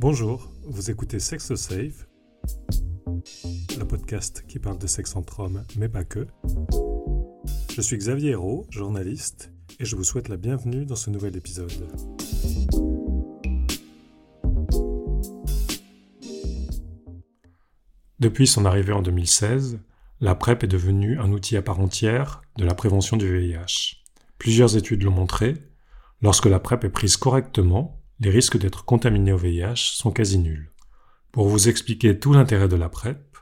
Bonjour, vous écoutez Sex Safe, le podcast qui parle de sexe entre hommes, mais pas que. Je suis Xavier Hérault, journaliste, et je vous souhaite la bienvenue dans ce nouvel épisode. Depuis son arrivée en 2016, la PrEP est devenue un outil à part entière de la prévention du VIH. Plusieurs études l'ont montré, lorsque la PrEP est prise correctement, les risques d'être contaminé au VIH sont quasi nuls. Pour vous expliquer tout l'intérêt de la PrEP,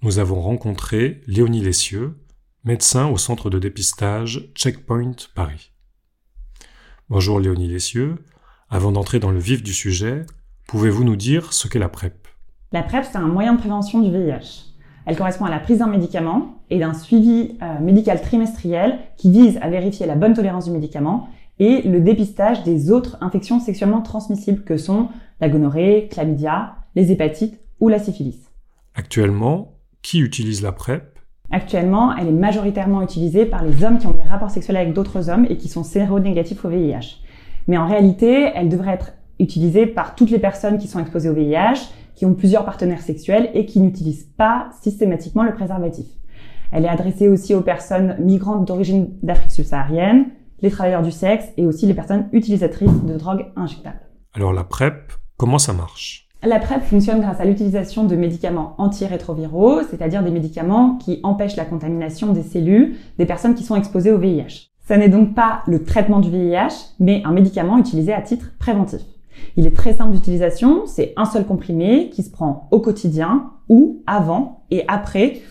nous avons rencontré Léonie Lessieux, médecin au centre de dépistage Checkpoint Paris. Bonjour Léonie Lessieux, avant d'entrer dans le vif du sujet, pouvez-vous nous dire ce qu'est la PrEP? La PrEP, c'est un moyen de prévention du VIH. Elle correspond à la prise d'un médicament et d'un suivi euh, médical trimestriel qui vise à vérifier la bonne tolérance du médicament et le dépistage des autres infections sexuellement transmissibles que sont la gonorrhée, chlamydia, les hépatites ou la syphilis. Actuellement, qui utilise la PrEP? Actuellement, elle est majoritairement utilisée par les hommes qui ont des rapports sexuels avec d'autres hommes et qui sont séronégatifs au VIH. Mais en réalité, elle devrait être utilisée par toutes les personnes qui sont exposées au VIH, qui ont plusieurs partenaires sexuels et qui n'utilisent pas systématiquement le préservatif. Elle est adressée aussi aux personnes migrantes d'origine d'Afrique subsaharienne, les travailleurs du sexe et aussi les personnes utilisatrices de drogues injectables. Alors la PrEP, comment ça marche? La PrEP fonctionne grâce à l'utilisation de médicaments antirétroviraux, c'est-à-dire des médicaments qui empêchent la contamination des cellules des personnes qui sont exposées au VIH. Ça n'est donc pas le traitement du VIH, mais un médicament utilisé à titre préventif. Il est très simple d'utilisation, c'est un seul comprimé qui se prend au quotidien ou avant et après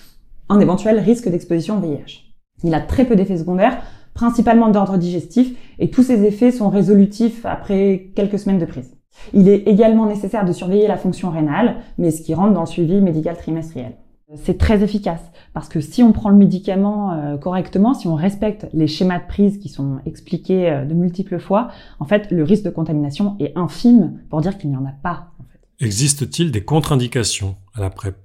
un éventuel risque d'exposition au VIH. Il a très peu d'effets secondaires, principalement d'ordre digestif, et tous ces effets sont résolutifs après quelques semaines de prise. Il est également nécessaire de surveiller la fonction rénale, mais ce qui rentre dans le suivi médical trimestriel. C'est très efficace parce que si on prend le médicament euh, correctement, si on respecte les schémas de prise qui sont expliqués euh, de multiples fois, en fait, le risque de contamination est infime pour dire qu'il n'y en a pas. En fait. Existe-t-il des contre-indications à la PrEP?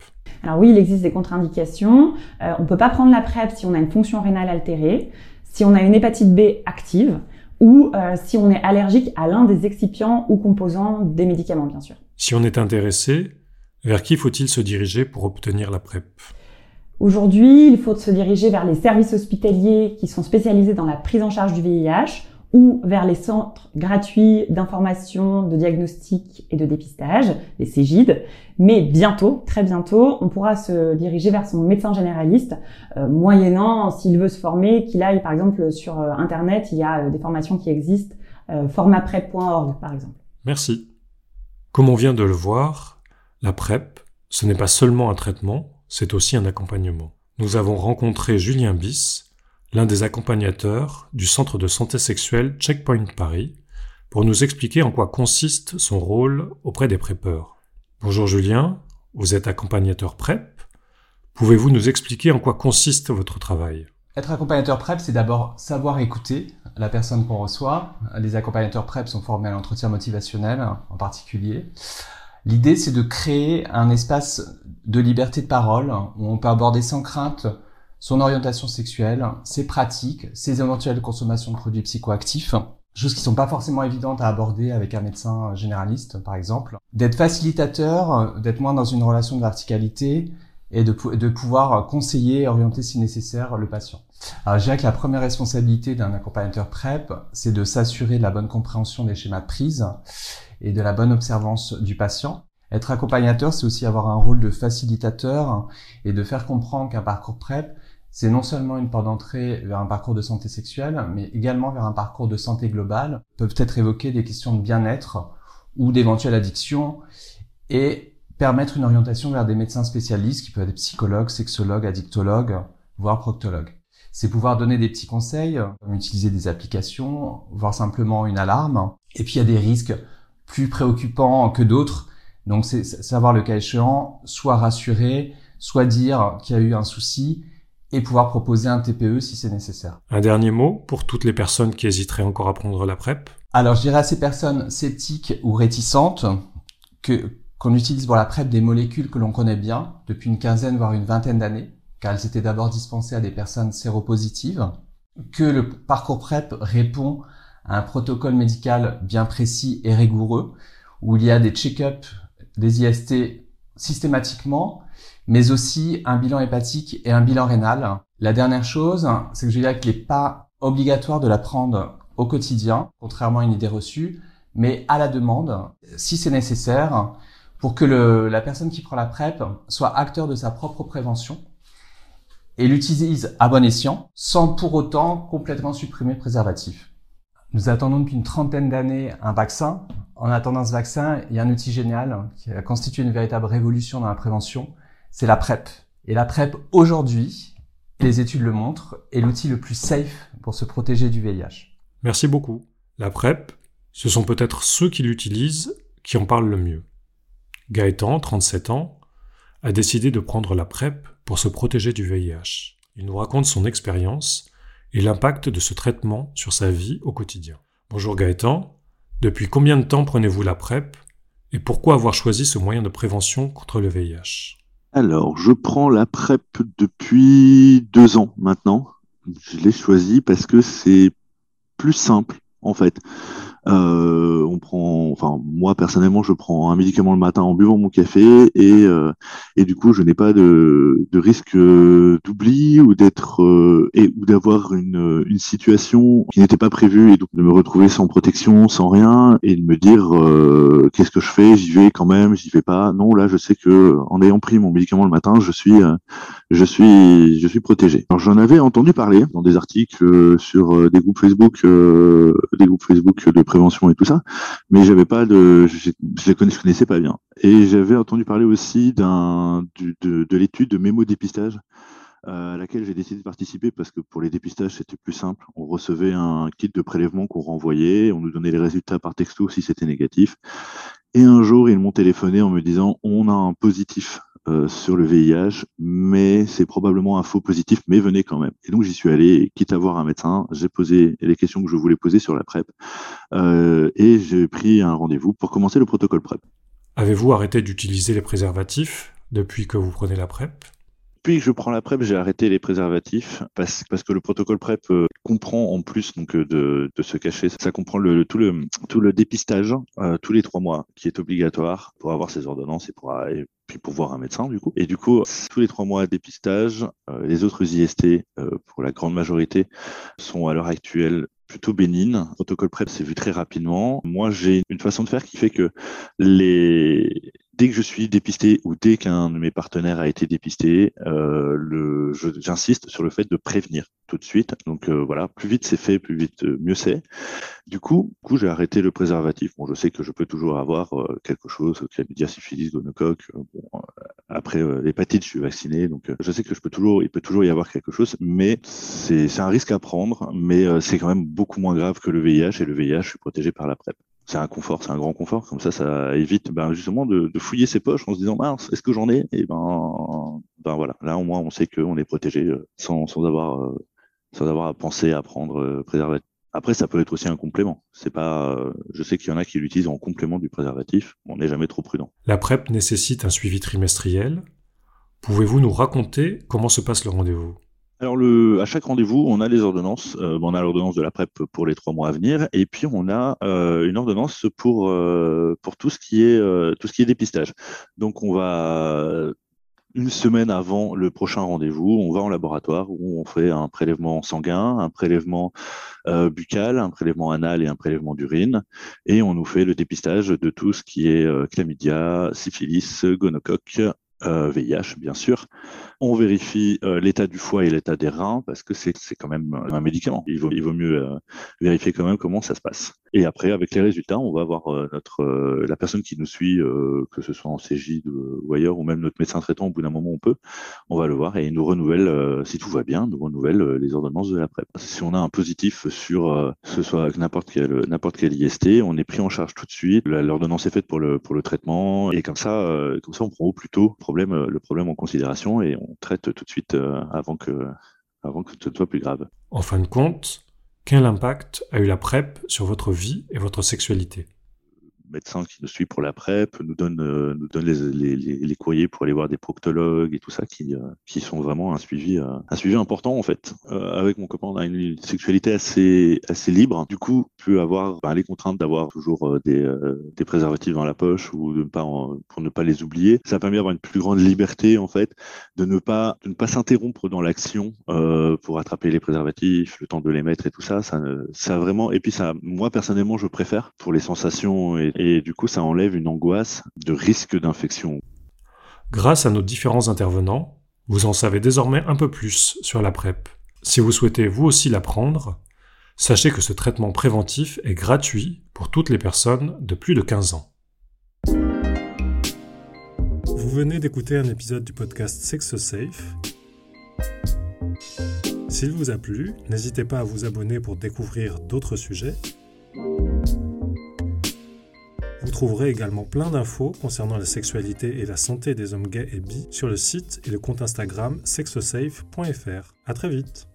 Alors oui, il existe des contre-indications. Euh, on ne peut pas prendre la PrEP si on a une fonction rénale altérée, si on a une hépatite B active ou si on est allergique à l'un des excipients ou composants des médicaments, bien sûr. Si on est intéressé, vers qui faut-il se diriger pour obtenir la PrEP? Aujourd'hui, il faut se diriger vers les services hospitaliers qui sont spécialisés dans la prise en charge du VIH ou vers les centres gratuits d'information, de diagnostic et de dépistage, les CEGID. Mais bientôt, très bientôt, on pourra se diriger vers son médecin généraliste, euh, moyennant, s'il veut se former, qu'il aille par exemple sur euh, Internet, il y a euh, des formations qui existent, formaprep.org par exemple. Merci. Comme on vient de le voir, la PrEP, ce n'est pas seulement un traitement, c'est aussi un accompagnement. Nous avons rencontré Julien Bis, l'un des accompagnateurs du centre de santé sexuelle Checkpoint Paris, pour nous expliquer en quoi consiste son rôle auprès des prépeurs. Bonjour Julien, vous êtes accompagnateur PrEP. Pouvez-vous nous expliquer en quoi consiste votre travail? Être accompagnateur PrEP, c'est d'abord savoir écouter la personne qu'on reçoit. Les accompagnateurs PrEP sont formés à l'entretien motivationnel en particulier. L'idée, c'est de créer un espace de liberté de parole où on peut aborder sans crainte son orientation sexuelle, ses pratiques, ses éventuelles consommations de produits psychoactifs, choses qui sont pas forcément évidentes à aborder avec un médecin généraliste, par exemple. D'être facilitateur, d'être moins dans une relation de verticalité et de, de pouvoir conseiller et orienter si nécessaire le patient. Alors, je dirais que la première responsabilité d'un accompagnateur PrEP, c'est de s'assurer de la bonne compréhension des schémas de prise et de la bonne observance du patient. Être accompagnateur, c'est aussi avoir un rôle de facilitateur et de faire comprendre qu'un parcours PrEP, c'est non seulement une porte d'entrée vers un parcours de santé sexuelle, mais également vers un parcours de santé globale. Peuvent être évoquer des questions de bien-être ou d'éventuelles addictions et permettre une orientation vers des médecins spécialistes qui peuvent être psychologues, sexologues, addictologues, voire proctologues. C'est pouvoir donner des petits conseils, utiliser des applications, voire simplement une alarme. Et puis il y a des risques plus préoccupants que d'autres. Donc c'est savoir le cas échéant, soit rassurer, soit dire qu'il y a eu un souci et pouvoir proposer un TPE si c'est nécessaire. Un dernier mot pour toutes les personnes qui hésiteraient encore à prendre la PrEP? Alors je dirais à ces personnes sceptiques ou réticentes que qu'on utilise pour la PrEP des molécules que l'on connaît bien depuis une quinzaine voire une vingtaine d'années, car elles étaient d'abord dispensées à des personnes séropositives, que le parcours PrEP répond un protocole médical bien précis et rigoureux, où il y a des check-ups des IST systématiquement, mais aussi un bilan hépatique et un bilan rénal. La dernière chose, c'est que je dirais qu'il n'est pas obligatoire de la prendre au quotidien, contrairement à une idée reçue, mais à la demande, si c'est nécessaire, pour que la personne qui prend la PrEP soit acteur de sa propre prévention et l'utilise à bon escient, sans pour autant complètement supprimer le préservatif. Nous attendons depuis une trentaine d'années un vaccin. En attendant ce vaccin, il y a un outil génial qui a constitué une véritable révolution dans la prévention, c'est la PrEP. Et la PrEP, aujourd'hui, les études le montrent, est l'outil le plus safe pour se protéger du VIH. Merci beaucoup. La PrEP, ce sont peut-être ceux qui l'utilisent qui en parlent le mieux. Gaëtan, 37 ans, a décidé de prendre la PrEP pour se protéger du VIH. Il nous raconte son expérience et l'impact de ce traitement sur sa vie au quotidien. Bonjour Gaëtan, depuis combien de temps prenez-vous la PrEP et pourquoi avoir choisi ce moyen de prévention contre le VIH alors, je prends la PrEP depuis deux ans maintenant. Je l'ai choisi parce que c'est plus simple, en fait. Euh, on prend, enfin moi personnellement, je prends un médicament le matin en buvant mon café et euh, et du coup je n'ai pas de, de risque euh, d'oubli ou d'être et ou d'avoir une, une situation qui n'était pas prévue et donc de me retrouver sans protection, sans rien et de me dire qu'est-ce que je fais, j'y vais quand même, j'y vais pas. Non, là je sais que en ayant pris mon médicament le matin, je suis je suis je suis protégé. Alors j'en avais entendu parler dans des articles sur des groupes Facebook, des groupes Facebook de prévention et tout ça, mais j'avais pas de, je, je, je connaissais pas bien. Et j'avais entendu parler aussi d'un de, de l'étude de mémo dépistage euh, à laquelle j'ai décidé de participer parce que pour les dépistages c'était plus simple. On recevait un kit de prélèvement qu'on renvoyait, on nous donnait les résultats par texto si c'était négatif. Et un jour ils m'ont téléphoné en me disant on a un positif euh, sur le VIH, mais c'est probablement un faux positif, mais venez quand même. Et donc j'y suis allé, quitte à voir un médecin, j'ai posé les questions que je voulais poser sur la PrEP, euh, et j'ai pris un rendez-vous pour commencer le protocole PrEP. Avez-vous arrêté d'utiliser les préservatifs depuis que vous prenez la PrEP? Depuis que je prends la PrEP, j'ai arrêté les préservatifs parce, que le protocole PrEP euh, comprend en plus donc euh, de, se cacher, ça comprend le, tout le tout le dépistage euh, tous les trois mois qui est obligatoire pour avoir ses ordonnances et pour puis pour voir un médecin du coup. Et du coup, tous les trois mois dépistage, les autres IST, pour la grande majorité, sont à l'heure actuelle plutôt bénignes. Le protocole PrEP s'est vu très rapidement. Moi, j'ai une façon de faire qui fait que les dès que je suis dépisté ou dès qu'un de mes partenaires a été dépisté, euh, j'insiste sur le fait de prévenir tout de suite. Donc euh, voilà, plus vite c'est fait, plus vite euh, mieux c'est. Du coup, du coup j'ai arrêté le préservatif. Bon, je sais que je peux toujours avoir euh, quelque chose, chlamydia, syphilis, gonocoque. Bon, après l'hépatite, je suis vacciné, donc je sais que je peux toujours, il peut toujours y avoir quelque chose, mais c'est un risque à prendre, mais c'est quand même beaucoup moins grave que le VIH et le VIH, je suis protégé par la PrEP c'est un confort, c'est un grand confort. Comme ça, ça évite ben, justement de, de, fouiller ses poches en se disant mince, est-ce que j'en ai? Et ben, ben voilà, là au moins on sait qu'on est protégé euh, sans, sans avoir euh, sans avoir à penser à prendre euh, préservatif. Après, ça peut être aussi un complément. C'est pas, je sais qu'il y en a qui l'utilisent en complément du préservatif. On n'est jamais trop prudent. La PrEP nécessite un suivi trimestriel. Pouvez-vous nous raconter comment se passe le rendez-vous? Alors, le, à chaque rendez-vous, on a les ordonnances. Euh, on a l'ordonnance de la PrEP pour les trois mois à venir, et puis on a euh, une ordonnance pour euh, pour tout ce qui est tout ce qui est dépistage. Donc, on va une semaine avant le prochain rendez-vous, on va en laboratoire où on fait un prélèvement sanguin, un prélèvement buccal, un prélèvement anal et un prélèvement d'urine, et on nous fait le dépistage de tout ce qui est chlamydia, syphilis, gonocoque, VIH, bien sûr. On vérifie euh, l'état du foie et l'état des reins parce que c'est quand même un médicament. Il vaut, il vaut mieux euh, vérifier quand même comment ça se passe. Et après, avec les résultats, on va voir euh, notre la personne qui nous suit, que ce soit en CJ ou ailleurs, ou même notre médecin traitant. Au bout d'un moment, on peut, on va le voir et il nous renouvelle, si tout va bien, nous renouvelle les ordonnances de la PrEP. Si on a un positif sur ce soit n'importe quel n'importe quel IST, on est pris en charge tout de suite. L'ordonnance est faite pour le pour le traitement et comme ça, comme ça, on prend au plus tôt problème le problème en considération et on traite tout de suite euh, avant, que, avant que ce soit plus grave. En fin de compte, quel impact a eu la PrEP sur votre vie et votre sexualité? Médecin qui nous suit pour la PrEP nous donne, nous donne les, les, courriers pour aller voir des proctologues et tout ça qui, qui sont vraiment un suivi, un suivi important en fait. avec mon copain, on a une sexualité assez, assez libre. Du coup, peut avoir bah, les contraintes d'avoir toujours des, préservatifs dans la poche ou pour ne pas les oublier. Ça permet d'avoir une plus grande liberté en fait, de ne pas de ne pas s'interrompre dans l'action euh, pour attraper les préservatifs, le temps de les mettre et tout ça. Ça, ça vraiment. Et puis ça, moi personnellement, je préfère pour les sensations et, et du coup, ça enlève une angoisse de risque d'infection. Grâce à nos différents intervenants, vous en savez désormais un peu plus sur la PrEP. Si vous souhaitez vous aussi l'apprendre, sachez que ce traitement préventif est gratuit pour toutes les personnes de plus de 15 ans. Vous venez d'écouter un épisode du podcast Sex Safe. S'il vous a plu, n'hésitez pas à vous abonner pour découvrir d'autres sujets. Vous trouverez également plein d'infos concernant la sexualité et la santé des hommes gays et bi sur le site et le compte Instagram sexosafe.fr. À très vite.